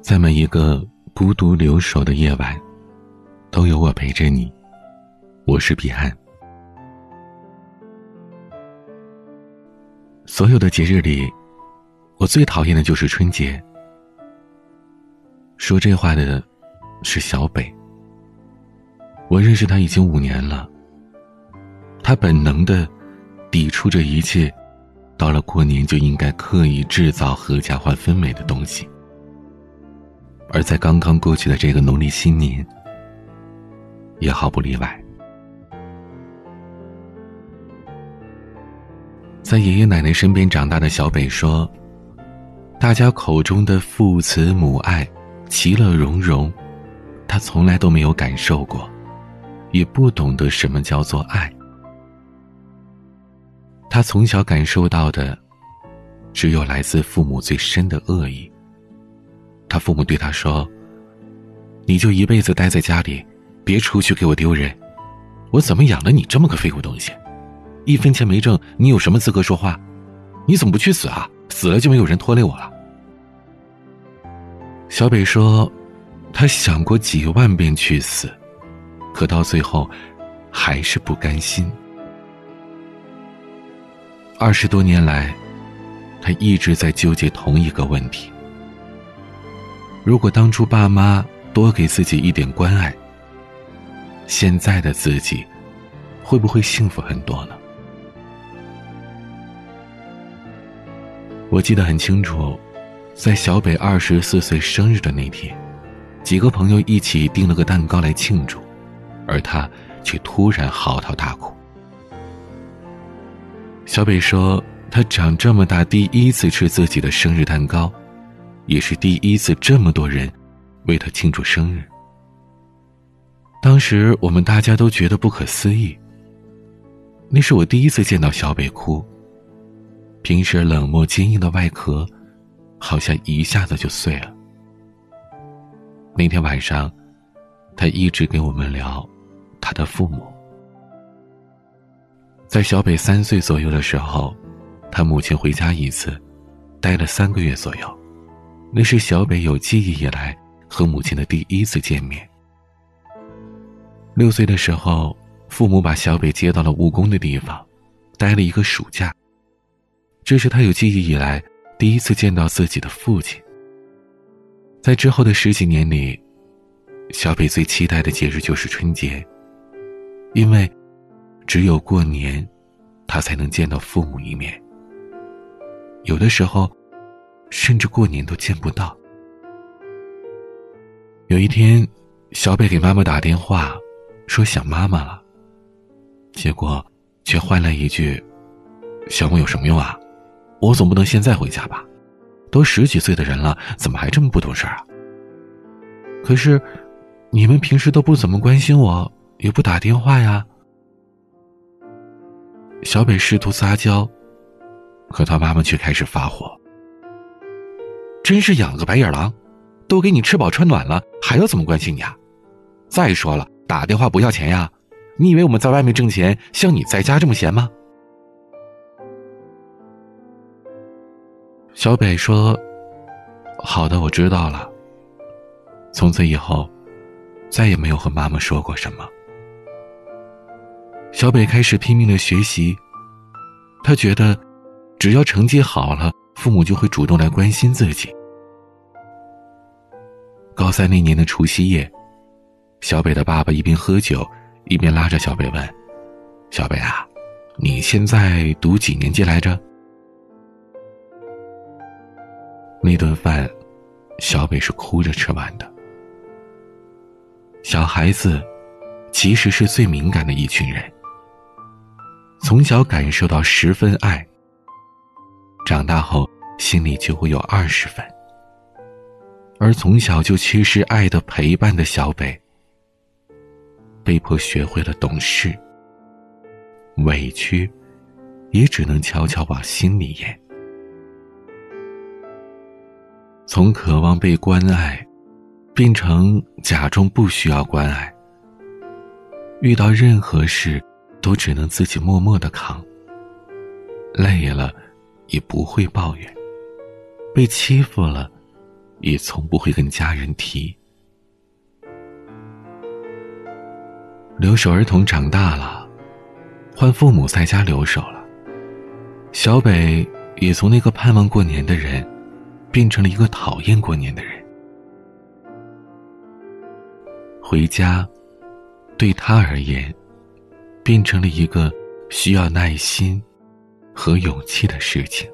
在每一个孤独留守的夜晚，都有我陪着你。我是彼岸。所有的节日里，我最讨厌的就是春节。说这话的是小北。我认识他已经五年了。他本能的抵触着一切，到了过年就应该刻意制造合家欢氛围的东西。而在刚刚过去的这个农历新年，也毫不例外。在爷爷奶奶身边长大的小北说：“大家口中的父慈母爱、其乐融融，他从来都没有感受过，也不懂得什么叫做爱。他从小感受到的，只有来自父母最深的恶意。”他父母对他说：“你就一辈子待在家里，别出去给我丢人。我怎么养了你这么个废物东西？一分钱没挣，你有什么资格说话？你怎么不去死啊？死了就没有人拖累我了。”小北说：“他想过几万遍去死，可到最后，还是不甘心。二十多年来，他一直在纠结同一个问题。”如果当初爸妈多给自己一点关爱，现在的自己会不会幸福很多呢？我记得很清楚，在小北二十四岁生日的那天，几个朋友一起订了个蛋糕来庆祝，而他却突然嚎啕大哭。小北说，他长这么大第一次吃自己的生日蛋糕。也是第一次这么多人为他庆祝生日。当时我们大家都觉得不可思议。那是我第一次见到小北哭。平时冷漠坚硬的外壳，好像一下子就碎了。那天晚上，他一直跟我们聊他的父母。在小北三岁左右的时候，他母亲回家一次，待了三个月左右。那是小北有记忆以来和母亲的第一次见面。六岁的时候，父母把小北接到了务工的地方，待了一个暑假。这是他有记忆以来第一次见到自己的父亲。在之后的十几年里，小北最期待的节日就是春节，因为只有过年，他才能见到父母一面。有的时候。甚至过年都见不到。有一天，小北给妈妈打电话，说想妈妈了。结果，却换来一句：“想我有什么用啊？我总不能现在回家吧？都十几岁的人了，怎么还这么不懂事啊？”可是，你们平时都不怎么关心我，也不打电话呀。小北试图撒娇，可他妈妈却开始发火。真是养了个白眼狼，都给你吃饱穿暖了，还要怎么关心你啊？再说了，打电话不要钱呀？你以为我们在外面挣钱像你在家这么闲吗？小北说：“好的，我知道了。”从此以后，再也没有和妈妈说过什么。小北开始拼命的学习，他觉得，只要成绩好了，父母就会主动来关心自己。高三那年的除夕夜，小北的爸爸一边喝酒，一边拉着小北问：“小北啊，你现在读几年级来着？”那顿饭，小北是哭着吃完的。小孩子，其实是最敏感的一群人。从小感受到十分爱，长大后心里就会有二十分。而从小就缺失爱的陪伴的小北，被迫学会了懂事，委屈，也只能悄悄往心里咽。从渴望被关爱，变成假装不需要关爱。遇到任何事，都只能自己默默的扛。累了，也不会抱怨；被欺负了。也从不会跟家人提。留守儿童长大了，换父母在家留守了。小北也从那个盼望过年的人，变成了一个讨厌过年的人。回家，对他而言，变成了一个需要耐心和勇气的事情。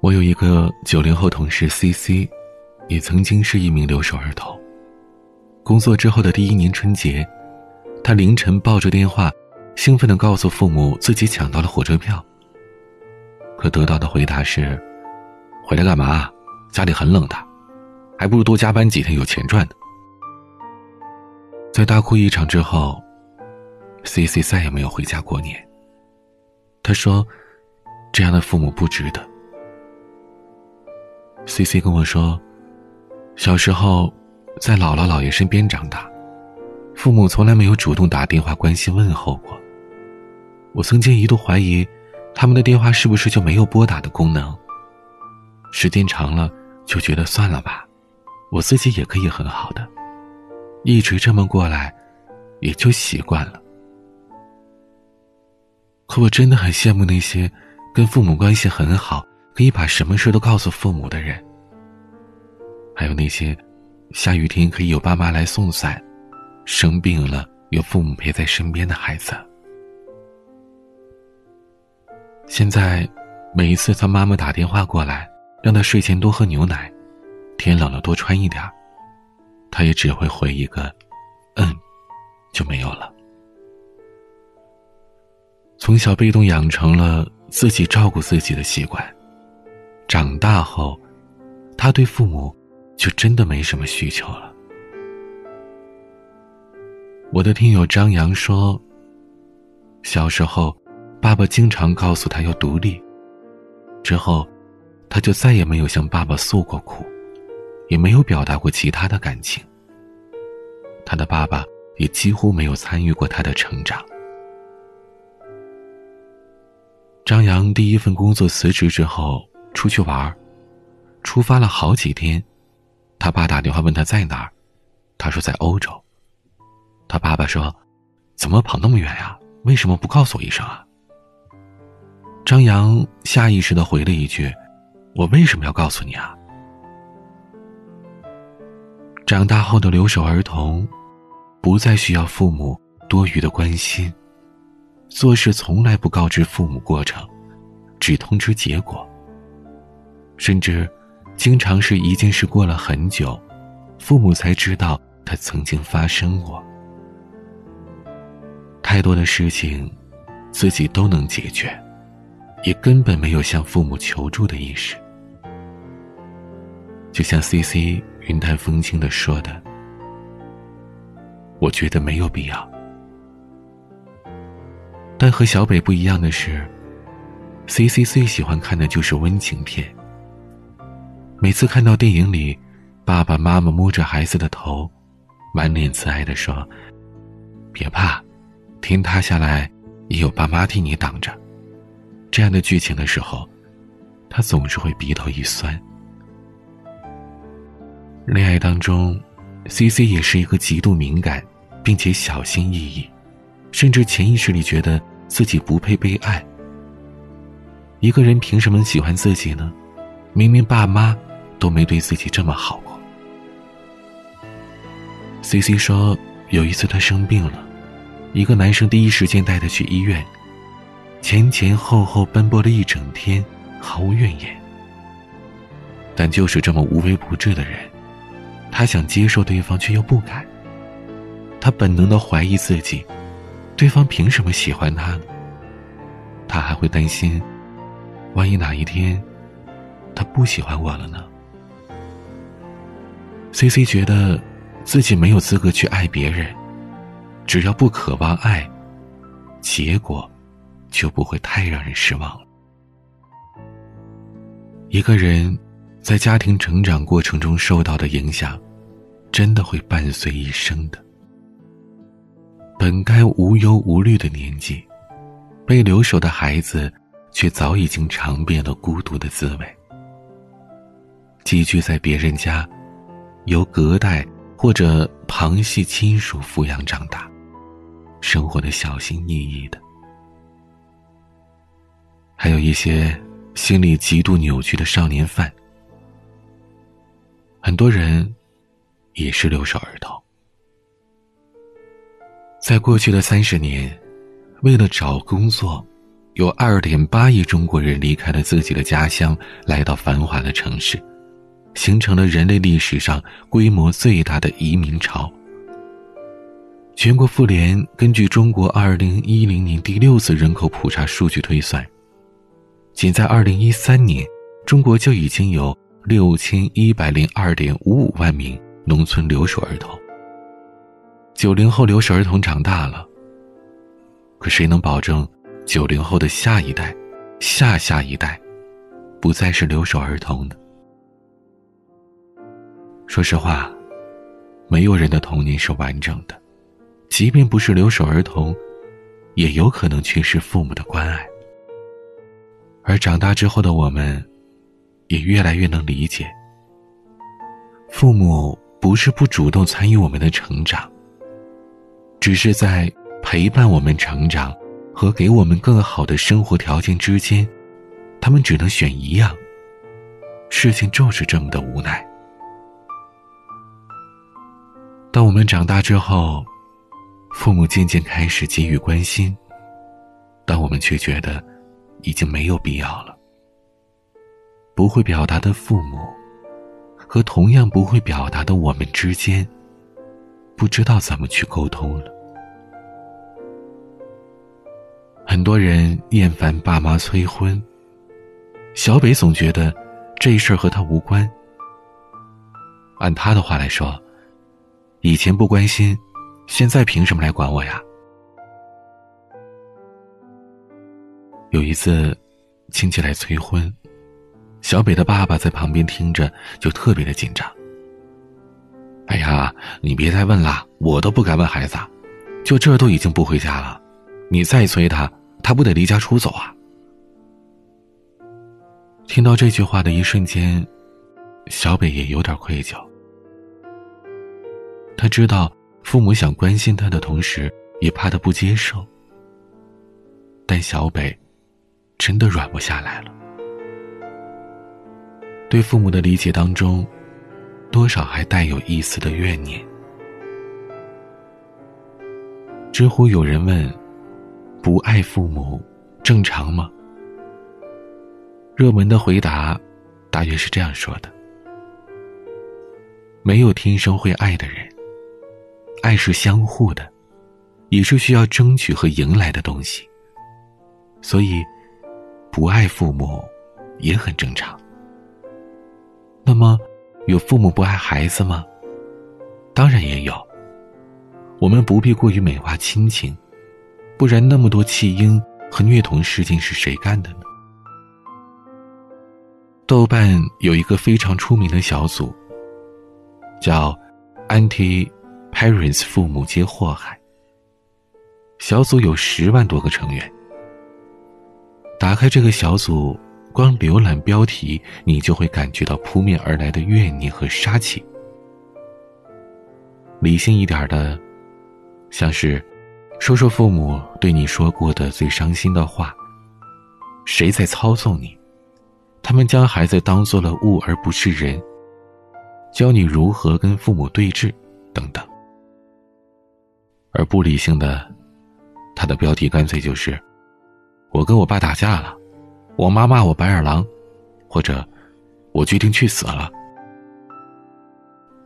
我有一个九零后同事 C C，也曾经是一名留守儿童。工作之后的第一年春节，他凌晨抱着电话，兴奋的告诉父母自己抢到了火车票。可得到的回答是：“回来干嘛？家里很冷的，还不如多加班几天有钱赚呢。”在大哭一场之后，C C 再也没有回家过年。他说：“这样的父母不值得。” C C 跟我说，小时候在姥姥姥爷身边长大，父母从来没有主动打电话关心问候过。我曾经一度怀疑，他们的电话是不是就没有拨打的功能。时间长了，就觉得算了吧，我自己也可以很好的，一直这么过来，也就习惯了。可我真的很羡慕那些跟父母关系很好。可以把什么事都告诉父母的人，还有那些下雨天可以有爸妈来送伞，生病了有父母陪在身边的孩子。现在，每一次他妈妈打电话过来，让他睡前多喝牛奶，天冷了多穿一点他也只会回一个“嗯”，就没有了。从小被动养成了自己照顾自己的习惯。长大后，他对父母就真的没什么需求了。我的听友张扬说，小时候，爸爸经常告诉他要独立，之后，他就再也没有向爸爸诉过苦，也没有表达过其他的感情。他的爸爸也几乎没有参与过他的成长。张扬第一份工作辞职之后。出去玩出发了好几天，他爸打电话问他在哪儿，他说在欧洲。他爸爸说：“怎么跑那么远呀？为什么不告诉我一声啊？”张扬下意识的回了一句：“我为什么要告诉你啊？”长大后的留守儿童，不再需要父母多余的关心，做事从来不告知父母过程，只通知结果。甚至，经常是一件事过了很久，父母才知道它曾经发生过。太多的事情，自己都能解决，也根本没有向父母求助的意识。就像 C C 云淡风轻的说的：“我觉得没有必要。”但和小北不一样的是，C C 最喜欢看的就是温情片。每次看到电影里，爸爸妈妈摸着孩子的头，满脸慈爱的说：“别怕，天塌下来也有爸妈替你挡着。”这样的剧情的时候，他总是会鼻头一酸。恋爱当中，C C 也是一个极度敏感，并且小心翼翼，甚至潜意识里觉得自己不配被爱。一个人凭什么喜欢自己呢？明明爸妈。都没对自己这么好过。C C 说，有一次她生病了，一个男生第一时间带她去医院，前前后后奔波了一整天，毫无怨言。但就是这么无微不至的人，她想接受对方却又不敢。她本能的怀疑自己，对方凭什么喜欢她呢？她还会担心，万一哪一天，他不喜欢我了呢？C C 觉得，自己没有资格去爱别人，只要不渴望爱，结果就不会太让人失望了。一个人在家庭成长过程中受到的影响，真的会伴随一生的。本该无忧无虑的年纪，被留守的孩子却早已经尝遍了孤独的滋味。寄居在别人家，由隔代或者旁系亲属抚养长大，生活的小心翼翼的。还有一些心理极度扭曲的少年犯，很多人也是留守儿童。在过去的三十年，为了找工作，有二点八亿中国人离开了自己的家乡，来到繁华的城市，形成了人类历史上规模最大的移民潮。全国妇联根据中国二零一零年第六次人口普查数据推算，仅在二零一三年，中国就已经有六千一百零二点五五万名农村留守儿童。九零后留守儿童长大了，可谁能保证九零后的下一代、下下一代不再是留守儿童呢？说实话，没有人的童年是完整的，即便不是留守儿童，也有可能缺失父母的关爱。而长大之后的我们，也越来越能理解，父母不是不主动参与我们的成长。只是在陪伴我们成长和给我们更好的生活条件之间，他们只能选一样。事情就是这么的无奈。当我们长大之后，父母渐渐开始给予关心，但我们却觉得已经没有必要了。不会表达的父母，和同样不会表达的我们之间。不知道怎么去沟通了。很多人厌烦爸妈催婚，小北总觉得这事儿和他无关。按他的话来说，以前不关心，现在凭什么来管我呀？有一次，亲戚来催婚，小北的爸爸在旁边听着就特别的紧张。哎呀，你别再问了，我都不敢问孩子，就这都已经不回家了，你再催他，他不得离家出走啊？听到这句话的一瞬间，小北也有点愧疚。他知道父母想关心他的同时，也怕他不接受，但小北真的软不下来了。对父母的理解当中。多少还带有一丝的怨念。知乎有人问：“不爱父母，正常吗？”热门的回答，大约是这样说的：“没有天生会爱的人，爱是相互的，也是需要争取和迎来的东西。所以，不爱父母也很正常。”那么。有父母不爱孩子吗？当然也有。我们不必过于美化亲情，不然那么多弃婴和虐童事件是谁干的呢？豆瓣有一个非常出名的小组，叫 “Anti Parents”，父母皆祸害。小组有十万多个成员。打开这个小组。光浏览标题，你就会感觉到扑面而来的怨念和杀气。理性一点的，像是说说父母对你说过的最伤心的话。谁在操纵你？他们将孩子当做了物而不是人，教你如何跟父母对峙，等等。而不理性的，他的标题干脆就是：“我跟我爸打架了。”我妈骂我白眼狼，或者我决定去死了。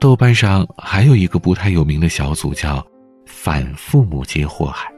豆瓣上还有一个不太有名的小组叫“反父母皆祸害”，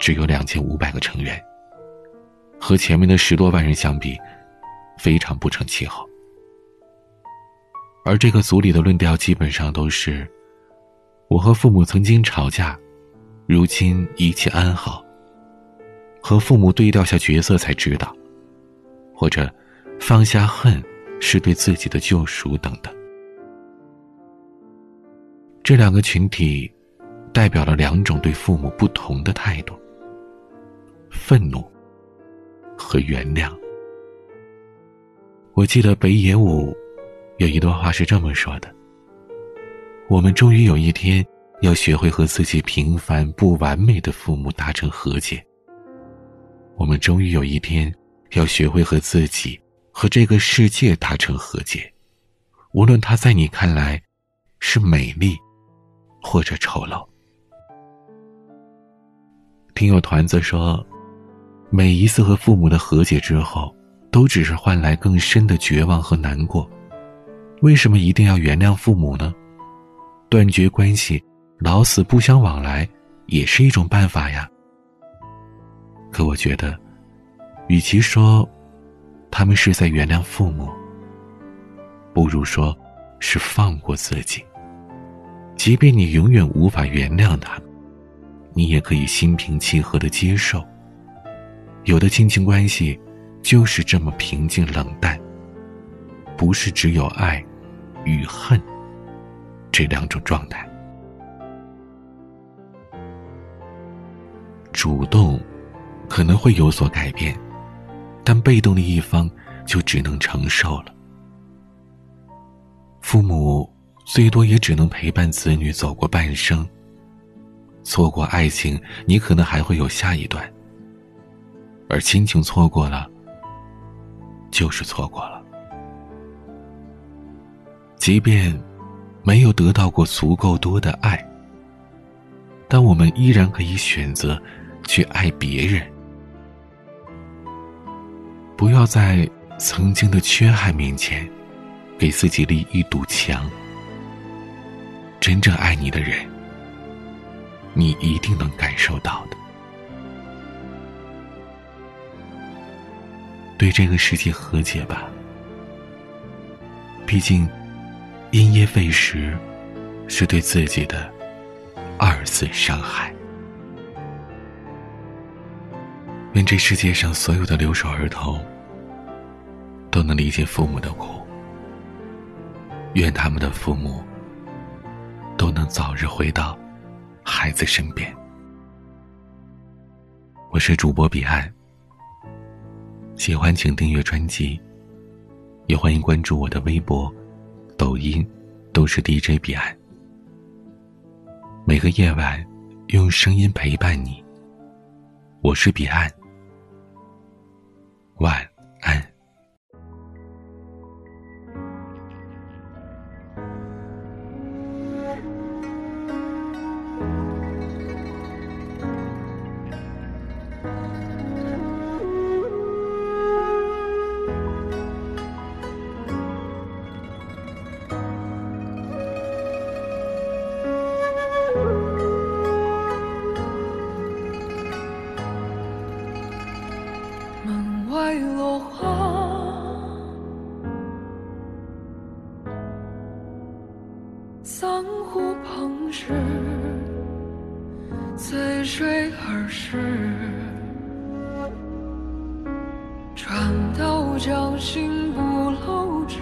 只有两千五百个成员，和前面的十多万人相比，非常不成气候。而这个组里的论调基本上都是：我和父母曾经吵架，如今一切安好。和父母对调下角色才知道，或者放下恨是对自己的救赎等等。这两个群体代表了两种对父母不同的态度：愤怒和原谅。我记得北野武有一段话是这么说的：“我们终于有一天要学会和自己平凡不完美的父母达成和解。我们终于有一天要学会和自己和这个世界达成和解，无论他在你看来是美丽或者丑陋。”听友团子说，每一次和父母的和解之后。都只是换来更深的绝望和难过。为什么一定要原谅父母呢？断绝关系，老死不相往来，也是一种办法呀。可我觉得，与其说他们是在原谅父母，不如说是放过自己。即便你永远无法原谅他，你也可以心平气和的接受。有的亲情关系。就是这么平静冷淡，不是只有爱与恨这两种状态。主动可能会有所改变，但被动的一方就只能承受了。父母最多也只能陪伴子女走过半生。错过爱情，你可能还会有下一段；而亲情错过了。就是错过了，即便没有得到过足够多的爱，但我们依然可以选择去爱别人。不要在曾经的缺憾面前给自己立一堵墙。真正爱你的人，你一定能感受到的。对这个世界和解吧，毕竟因噎废食是对自己的二次伤害。愿这世界上所有的留守儿童都能理解父母的苦，愿他们的父母都能早日回到孩子身边。我是主播彼岸。喜欢请订阅专辑，也欢迎关注我的微博、抖音，都是 DJ 彼岸。每个夜晚，用声音陪伴你。我是彼岸，晚船到江心不露齿，